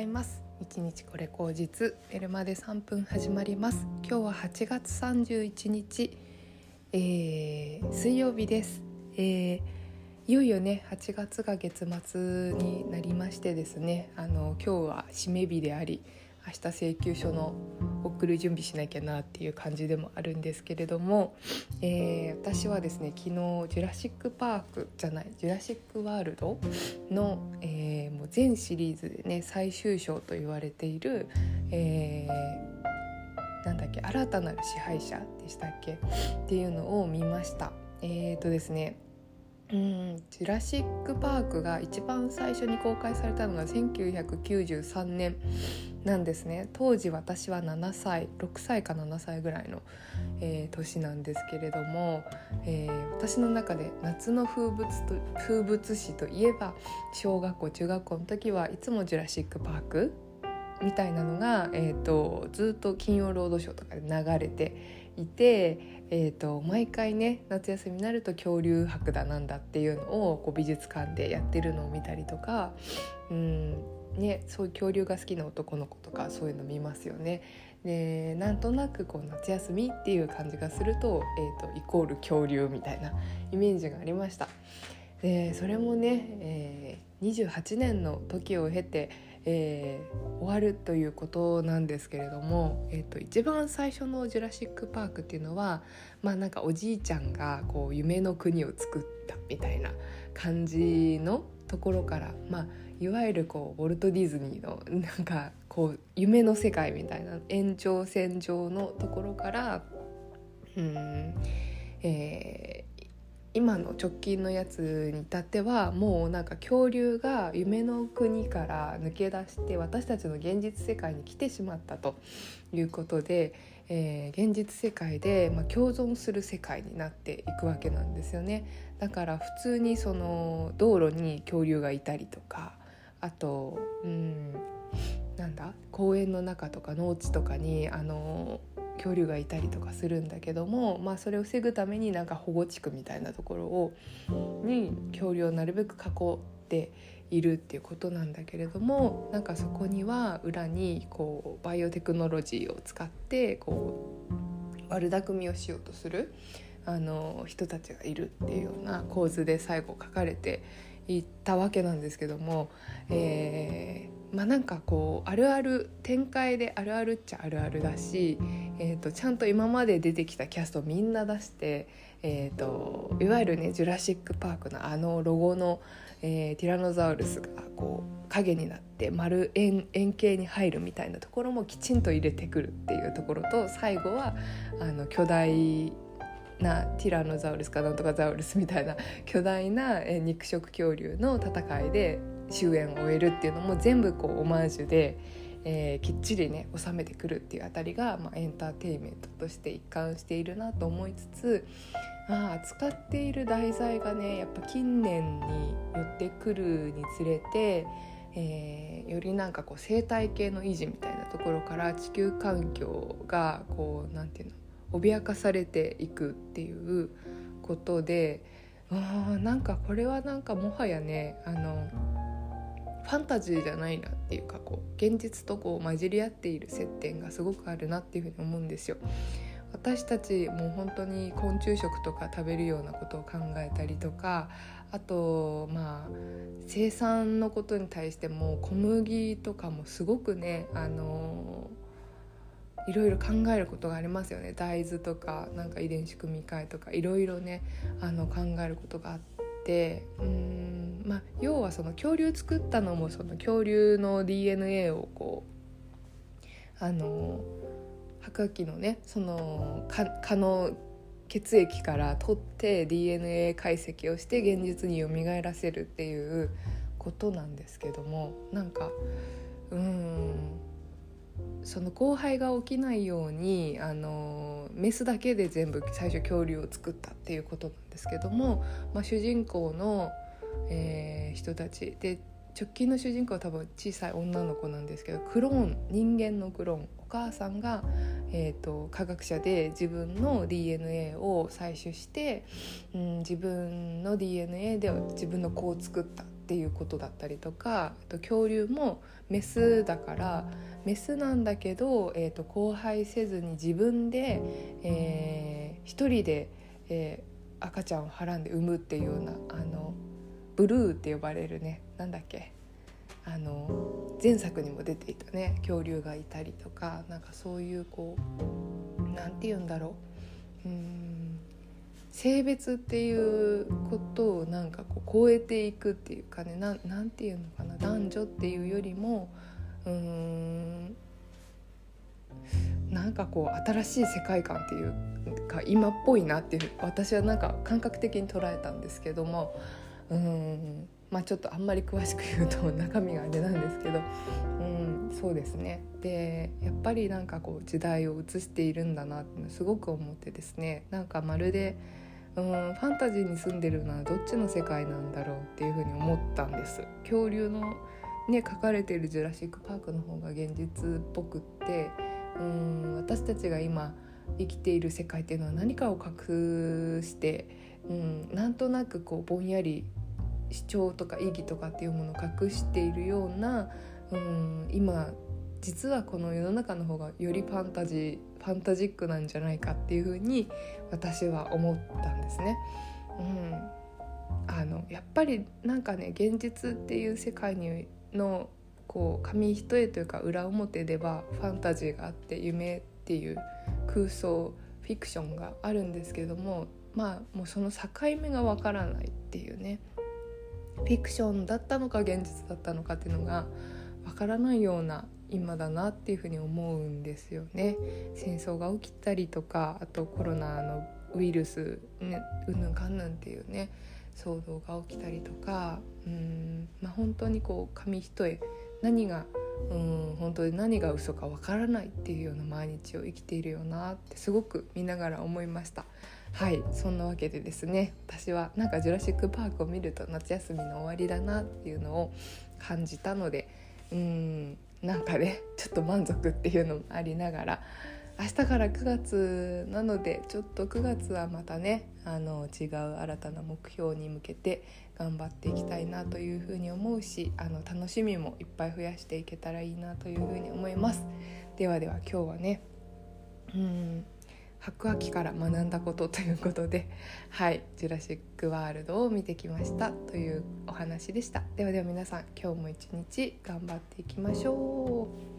います。一日これ口実。エルマで3分始まります。今日は8月31日、えー、水曜日です、えー、いよいよね8月が月末になりましてですね。あの今日は締め日であり明日請求書の送る準備しなきゃなっていう感じでもあるんですけれども、えー、私はですね昨日「ジュラシック・パーク」じゃない「ジュラシック・ワールドの」えー、もう全シリーズでね最終章と言われている、えー、なんだっけ新たなる支配者でしたっけっていうのを見ました。えーとですねうん。ジュラシック・パークが一番最初に公開されたのが1993年なんですね。当時私は7歳6歳か7歳ぐらいの、えー、年なんですけれども、えー、私の中で夏の風物と風物詩といえば小学校中学校の時はいつも「ジュラシック・パーク」みたいなのが、えーと、ずっと「金曜ロードショー」とかで流れていて、えーと、毎回ね夏休みになると恐竜博だなんだっていうのをこう美術館でやってるのを見たりとかうんね、そういう恐竜が好きな男の子とかそういうの見ますよね。でなんとなくこう夏休みっていう感じがすると,、えーと、イコール恐竜みたいなイメージがありました。でそれもね、えー、28年の時を経て、えー、終わるということなんですけれども、えーと、一番最初の「ジュラシック・パーク」っていうのはまあなんかおじいちゃんがこう夢の国を作ったみたいな感じのところからまあいわゆるこうウォルト・ディズニーのなんかこう夢の世界みたいな延長線上のところからうん、えー、今の直近のやつに至ってはもうなんか恐竜が夢の国から抜け出して私たちの現実世界に来てしまったということで、えー、現実世界で、まあ、共存する世界になっていくわけなんですよね。だから普通にその道路に恐竜がいたりとかあとうんなんだ？公園の中とか農地とかにあの恐竜がいたりとかするんだけども、まあ、それを防ぐためになんか保護地区みたいなところをに恐竜をなるべく囲っているっていうことなんだけれどもなんかそこには裏にこうバイオテクノロジーを使ってこう悪巧みをしようとするあの人たちがいるっていうような構図で最後書かれていったわけなんですけども、えー、まあなんかこうあるある展開であるあるっちゃあるあるだし、えーと、ちゃんと今まで出てきたキャストみんな出して、えーと、いわゆるね「ジュラシック・パーク」のあのロゴの、えー、ティラノザウルスがこう影になって丸円円形に入るみたいなところもきちんと入れてくるっていうところと最後はあの巨大なティラノザウルスかなんとかザウルスみたいな 巨大な肉食恐竜の戦いで終焉を終えるっていうのも全部こうオマージュで、えー、きっちりね収めてくるっていうあたりが、まあ、エンターテインメントとして一貫しているなと思いつつあ扱っている題材がねやっぱ近年に寄ってくるにつれて、えー、よりなんかこう生態系の維持みたいなところから地球環境がこうなんていうの脅かされていくっていうことであなんかこれはなんかもはやねあのファンタジーじゃないなっていうかこう現実とこう混じり合っている接点がすごくあるなっていうふうに思うんですよ。私たちもう本当に昆虫食とか食べるようなことを考えたりとかあとまあ生産のことに対しても小麦とかもすごくねあのいろいろ考えることがありますよね大豆とかなんか遺伝子組み換えとかいろいろねあの考えることがあってうんまあ要はその恐竜作ったのもその恐竜の DNA をこうあの白亜紀のねその蚊の血液から取って DNA 解析をして現実に蘇らせるっていうことなんですけどもなんかうんその交配が起きないようにあのメスだけで全部最初恐竜を作ったっていうことなんですけども、まあ、主人公の、えー、人たちで直近の主人公は多分小さい女の子なんですけどクローン人間のクローン母さんが、えーと、科学者で自分の DNA を採取して、うん、自分の DNA で自分の子を作ったっていうことだったりとかと恐竜もメスだからメスなんだけど、えーと、交配せずに自分で、えー、一人で、えー、赤ちゃんをはらんで産むっていうようなあのブルーって呼ばれるねなんだっけ？あの前作にも出ていたね恐竜がいたりとかなんかそういうこう何て言うんだろう。うん性別っていうことをなんかこう超えていくっていうかねななんて言うのかな男女っていうよりもうーんなんかこう新しい世界観っていうか今っぽいなっていう私はなんか感覚的に捉えたんですけどもうん。まあちょっとあんまり詳しく言うと中身があれなんですけど、うん、そうですね。でやっぱりなんかこう時代を映しているんだなってすごく思ってですね。なんかまるでうんファンタジーに住んでるのはどっちの世界なんだろうっていうふうに思ったんです。恐竜のね書かれている「ジュラシック・パーク」の方が現実っぽくってうん私たちが今生きている世界っていうのは何かを隠して、うん、なんとなくこうぼんやり主張とか意義とかっていうものを隠しているような、うん、今実はこの世の中の方がよりファンタジーファンタジックなんじゃないかっていうふうに私は思ったんですね。うん、あのやっぱりなんかね現実っていう世界にのこう紙一重というか裏表ではファンタジーがあって夢っていう空想フィクションがあるんですけどもまあもうその境目がわからないっていうねフィクションだったのか現実だったのかっていうのがわからないような今だなっていうふうに思うんですよね。戦争が起きたりとかあとコロナのウイルスねうぬんかんぬんっていうね騒動が起きたりとかうん、まあ、本当にこう紙一重何がうん本当に何が嘘かわからないっていうような毎日を生きているよなってすごく見ながら思いました。はいそんなわけでですね私はなんか「ジュラシック・パーク」を見ると夏休みの終わりだなっていうのを感じたのでうんなんかねちょっと満足っていうのもありながら明日から9月なのでちょっと9月はまたねあの違う新たな目標に向けて頑張っていきたいなというふうに思うしあの楽しみもいっぱい増やしていけたらいいなというふうに思います。ではでは今日はねうん白亜紀から学んだことということではい「ジュラシック・ワールド」を見てきましたというお話でしたではでは皆さん今日も一日頑張っていきましょう